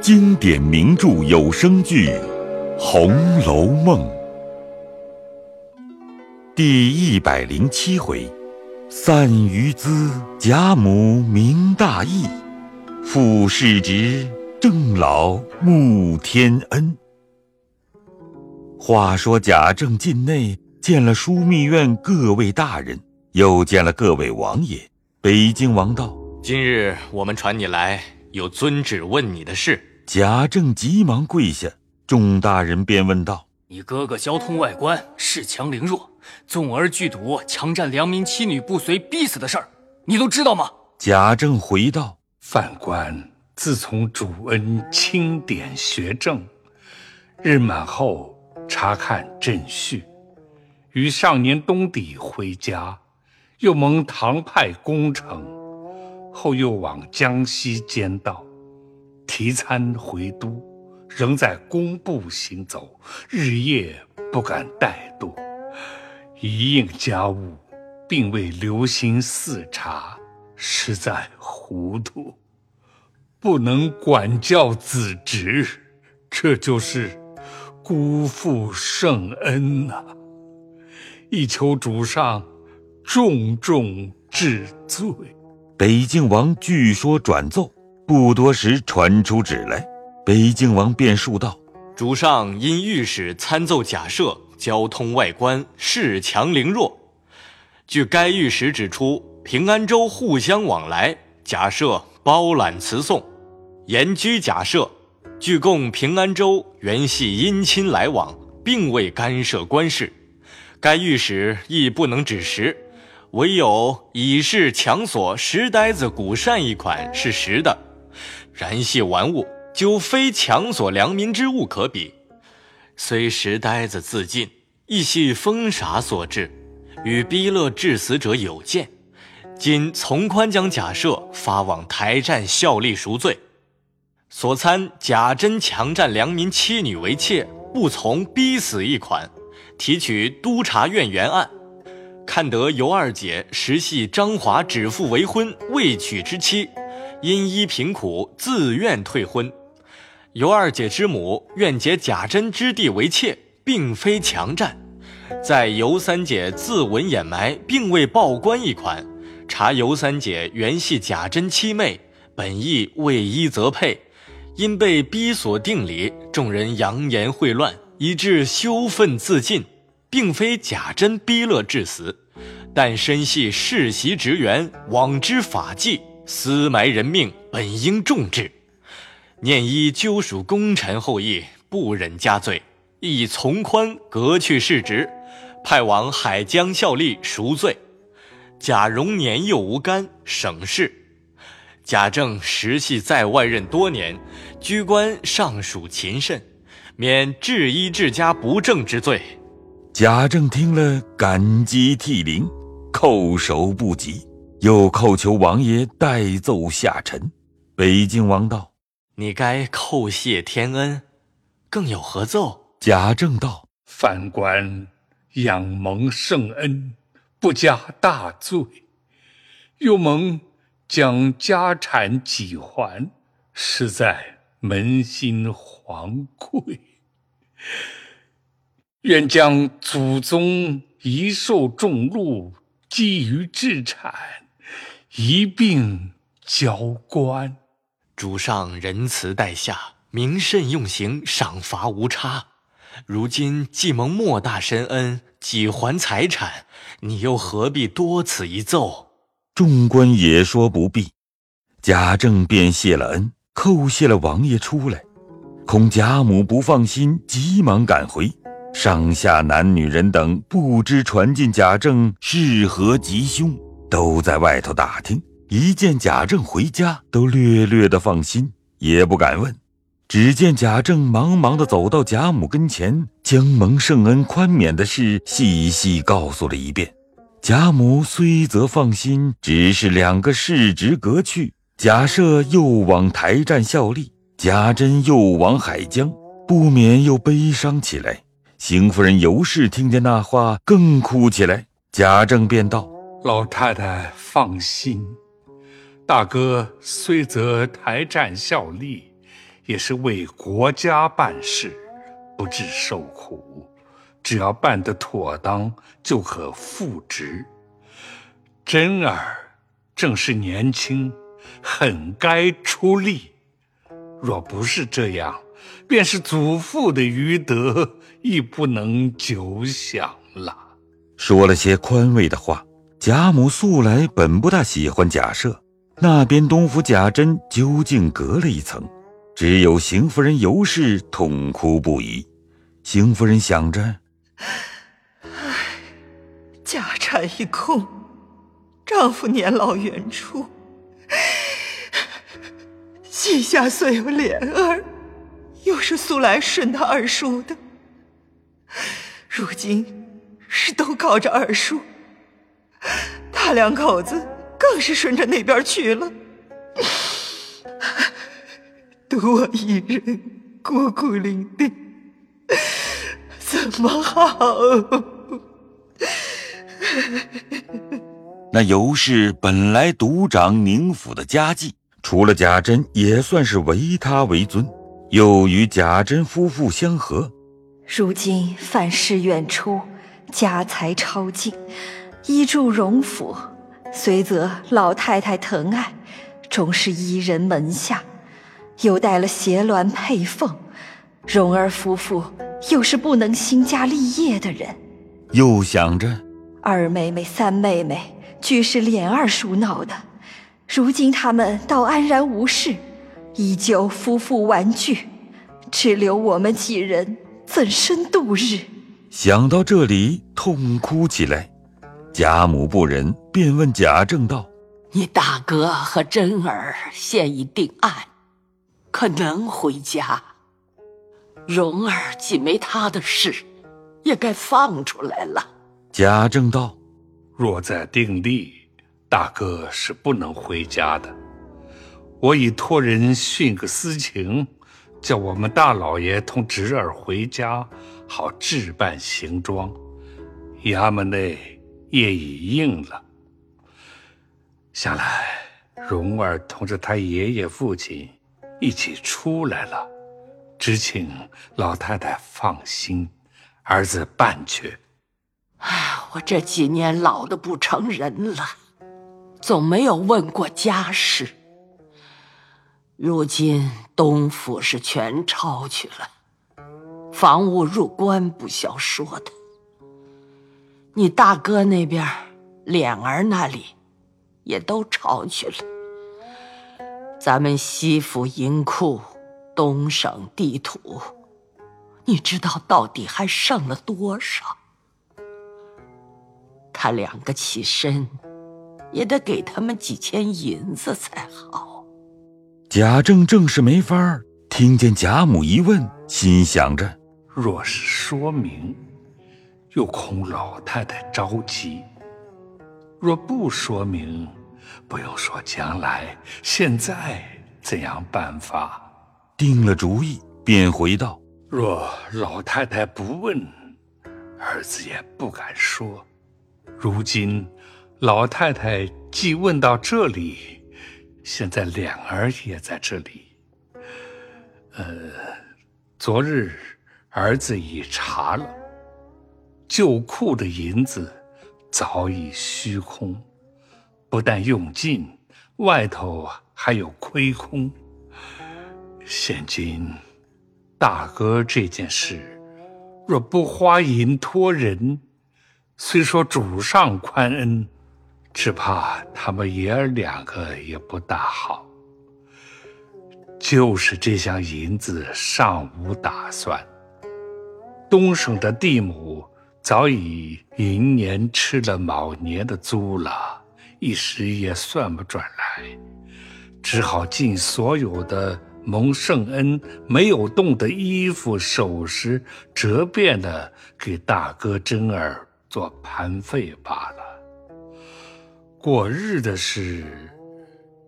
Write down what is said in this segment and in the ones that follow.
经典名著有声剧《红楼梦》第一百零七回：散于兹，贾母明大义；副世职，郑老慕天恩。话说贾政进内见了枢密院各位大人，又见了各位王爷。北京王道：“今日我们传你来，有遵旨问你的事。”贾政急忙跪下，众大人便问道：“你哥哥交通外官，恃强凌弱，纵而拒赌，强占良民妻女不遂，逼死的事儿，你都知道吗？”贾政回道：“犯官自从主恩钦点学政，日满后查看朕序，于上年冬底回家，又蒙唐派攻城，后又往江西监道。”提参回都，仍在工部行走，日夜不敢怠惰，一应家务，并未留心视察，实在糊涂，不能管教子侄，这就是辜负圣恩呐！一求主上重重治罪。北静王据说转奏。不多时，传出旨来，北静王便述道：“主上因御史参奏假设，交通外官恃强凌弱。据该御史指出，平安州互相往来，假设包揽辞送，严居假设。据供，平安州原系姻亲来往，并未干涉官事。该御史亦不能指实，唯有以示强索石呆子古扇一款是实的。”然系玩物，究非强索良民之物可比。虽石呆子自尽，亦系疯傻所致，与逼勒致死者有见。今从宽将假设发往台站效力赎罪。所参贾珍强占良民妻女为妾，不从逼死一款，提取督察院原案，看得尤二姐实系张华指腹为婚未娶之妻。因依贫苦，自愿退婚。尤二姐之母愿结贾珍之弟为妾，并非强占。在尤三姐自刎掩埋，并未报官一款，查尤三姐原系贾珍妻妹，本意为依则配，因被逼所定礼，众人扬言秽乱，以致羞愤自尽，并非贾珍逼勒致死，但身系世袭职员，枉之法纪。私埋人命，本应重治。念依纠属功臣后裔，不忍加罪，亦从宽革去世职，派往海疆效力赎罪。贾蓉年幼无干，省事。贾政实系在外任多年，居官尚属勤慎，免治医治家不正之罪。贾政听了，感激涕零，叩首不及。又叩求王爷代奏下臣。北静王道：“你该叩谢天恩，更有何奏？”贾政道：“犯官仰蒙圣恩，不加大罪，又蒙将家产几还，实在扪心惶愧。愿将祖宗遗受重禄，积于治产。”一并交官，主上仁慈待下，明慎用刑，赏罚无差。如今既蒙莫大深恩，几还财产，你又何必多此一奏？众官也说不必，贾政便谢了恩，叩谢了王爷出来。恐贾母不放心，急忙赶回。上下男女人等不知传进贾政是何吉凶。都在外头打听，一见贾政回家，都略略的放心，也不敢问。只见贾政忙忙的走到贾母跟前，将蒙圣恩宽免的事细细告诉了一遍。贾母虽则放心，只是两个世职革去，贾赦又往台站效力，贾珍又往海江，不免又悲伤起来。邢夫人尤氏听见那话，更哭起来。贾政便道。老太太放心，大哥虽则台战效力，也是为国家办事，不致受苦。只要办得妥当，就可复职。真儿正是年轻，很该出力。若不是这样，便是祖父的余德，亦不能久享了。说了些宽慰的话。贾母素来本不大喜欢贾赦，那边东府贾珍究竟隔了一层，只有邢夫人尤氏痛哭不已。邢夫人想着：唉，家产一空，丈夫年老远出，膝下虽有莲儿，又是素来顺他二叔的，如今是都靠着二叔。他两口子更是顺着那边去了，独我一人孤苦伶仃，怎么好？那尤氏本来独掌宁府的家计，除了贾珍，也算是唯他为尊，又与贾珍夫妇相合。如今范氏远出，家财超尽。依住荣府，虽则老太太疼爱，终是一人门下，又带了邪鸾配凤，荣儿夫妇又是不能兴家立业的人。又想着二妹妹、三妹妹俱是琏二叔闹的，如今他们倒安然无事，依旧夫妇玩具，只留我们几人怎生度日？想到这里，痛哭起来。贾母不忍，便问贾政道：“你大哥和珍儿现已定案，可能回家？蓉儿既没他的事，也该放出来了。”贾政道：“若在定例，大哥是不能回家的。我已托人训个私情，叫我们大老爷同侄儿回家，好置办行装。衙门内。”也已应了。想来蓉儿同着他爷爷父亲一起出来了，只请老太太放心，儿子办去。唉，我这几年老的不成人了，总没有问过家事。如今东府是全抄去了，房屋入关不消说的。你大哥那边，脸儿那里，也都抄去了。咱们西府银库、东省地图，你知道到底还剩了多少？他两个起身，也得给他们几千银子才好。贾政正是没法儿，听见贾母一问，心想着：若是说明。又恐老太太着急，若不说明，不用说将来，现在怎样办法？定了主意，便回道：“若老太太不问，儿子也不敢说。如今老太太既问到这里，现在两儿也在这里。呃，昨日儿子已查了。”旧库的银子早已虚空，不但用尽，外头还有亏空。现今大哥这件事，若不花银托人，虽说主上宽恩，只怕他们爷儿两个也不大好。就是这箱银子尚无打算，东省的地亩。早已寅年吃了卯年的租了，一时也算不转来，只好尽所有的蒙圣恩没有动的衣服首饰折变的给大哥真儿做盘费罢了。过日的事，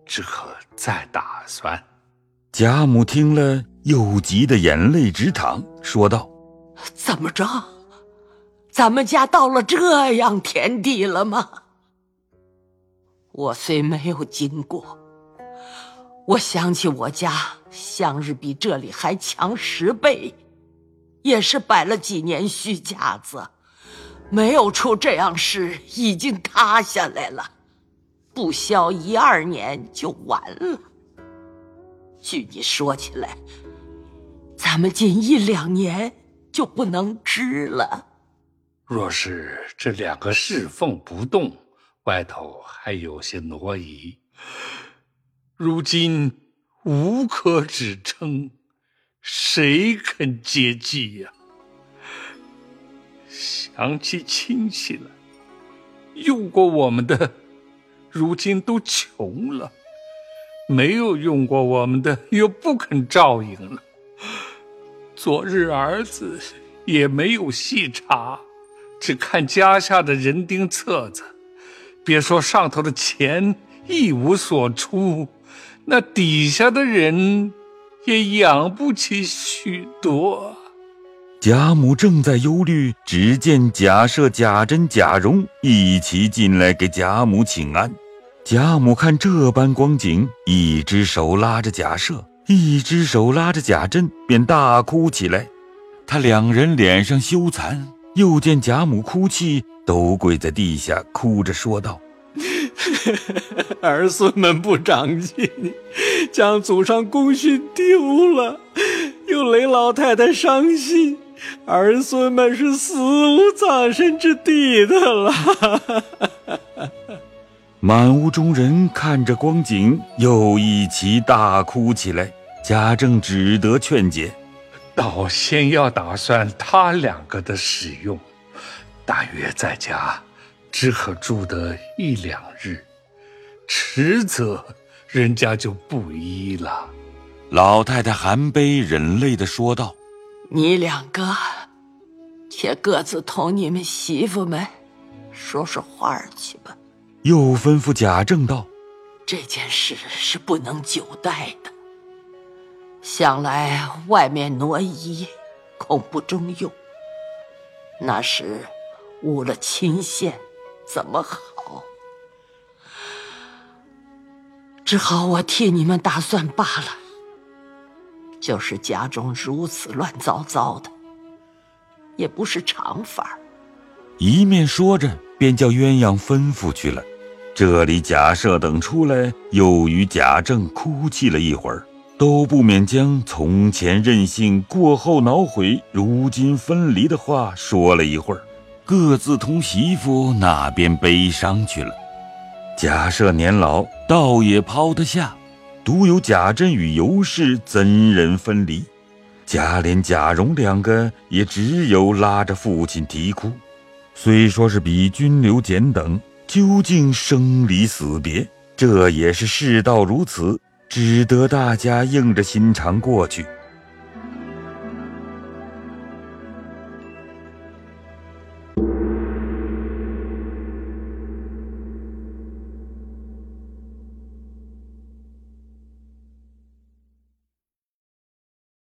只可再打算。贾母听了，又急得眼泪直淌，说道：“怎么着？”咱们家到了这样田地了吗？我虽没有经过，我想起我家向日比这里还强十倍，也是摆了几年虚架子，没有出这样事，已经塌下来了，不消一二年就完了。据你说起来，咱们近一两年就不能支了。若是这两个侍奉不动，外头还有些挪移。如今无可指称，谁肯接济呀？想起亲戚来，用过我们的，如今都穷了；没有用过我们的，又不肯照应了。昨日儿子也没有细查，只看家下的人丁册子，别说上头的钱一无所出。那底下的人也养不起许多。贾母正在忧虑，只见贾赦、贾珍、贾蓉一起进来给贾母请安。贾母看这般光景，一只手拉着贾赦，一只手拉着贾珍，便大哭起来。他两人脸上羞惭，又见贾母哭泣，都跪在地下，哭着说道。儿孙们不长进，将祖上功勋丢了，又累老太太伤心，儿孙们是死无葬身之地的了。满屋中人看着光景，又一齐大哭起来。贾政只得劝解：“倒先要打算他两个的使用，大约在家。”只可住得一两日，迟则人家就不依了。老太太含悲忍泪的说道：“你两个，且各自同你们媳妇们说说话去吧。”又吩咐贾政道：“这件事是不能久待的。想来外面挪移，恐不中用。那时误了亲线。”怎么好？只好我替你们打算罢了。就是家中如此乱糟糟的，也不是常法。一面说着，便叫鸳鸯吩咐去了。这里贾赦等出来，又与贾政哭泣了一会儿，都不免将从前任性，过后恼悔，如今分离的话说了一会儿。各自同媳妇那边悲伤去了。贾赦年老，倒也抛得下，独有贾珍与尤氏怎忍分离？贾琏、贾蓉两个也只有拉着父亲啼哭。虽说是比君留简等，究竟生离死别，这也是世道如此，只得大家硬着心肠过去。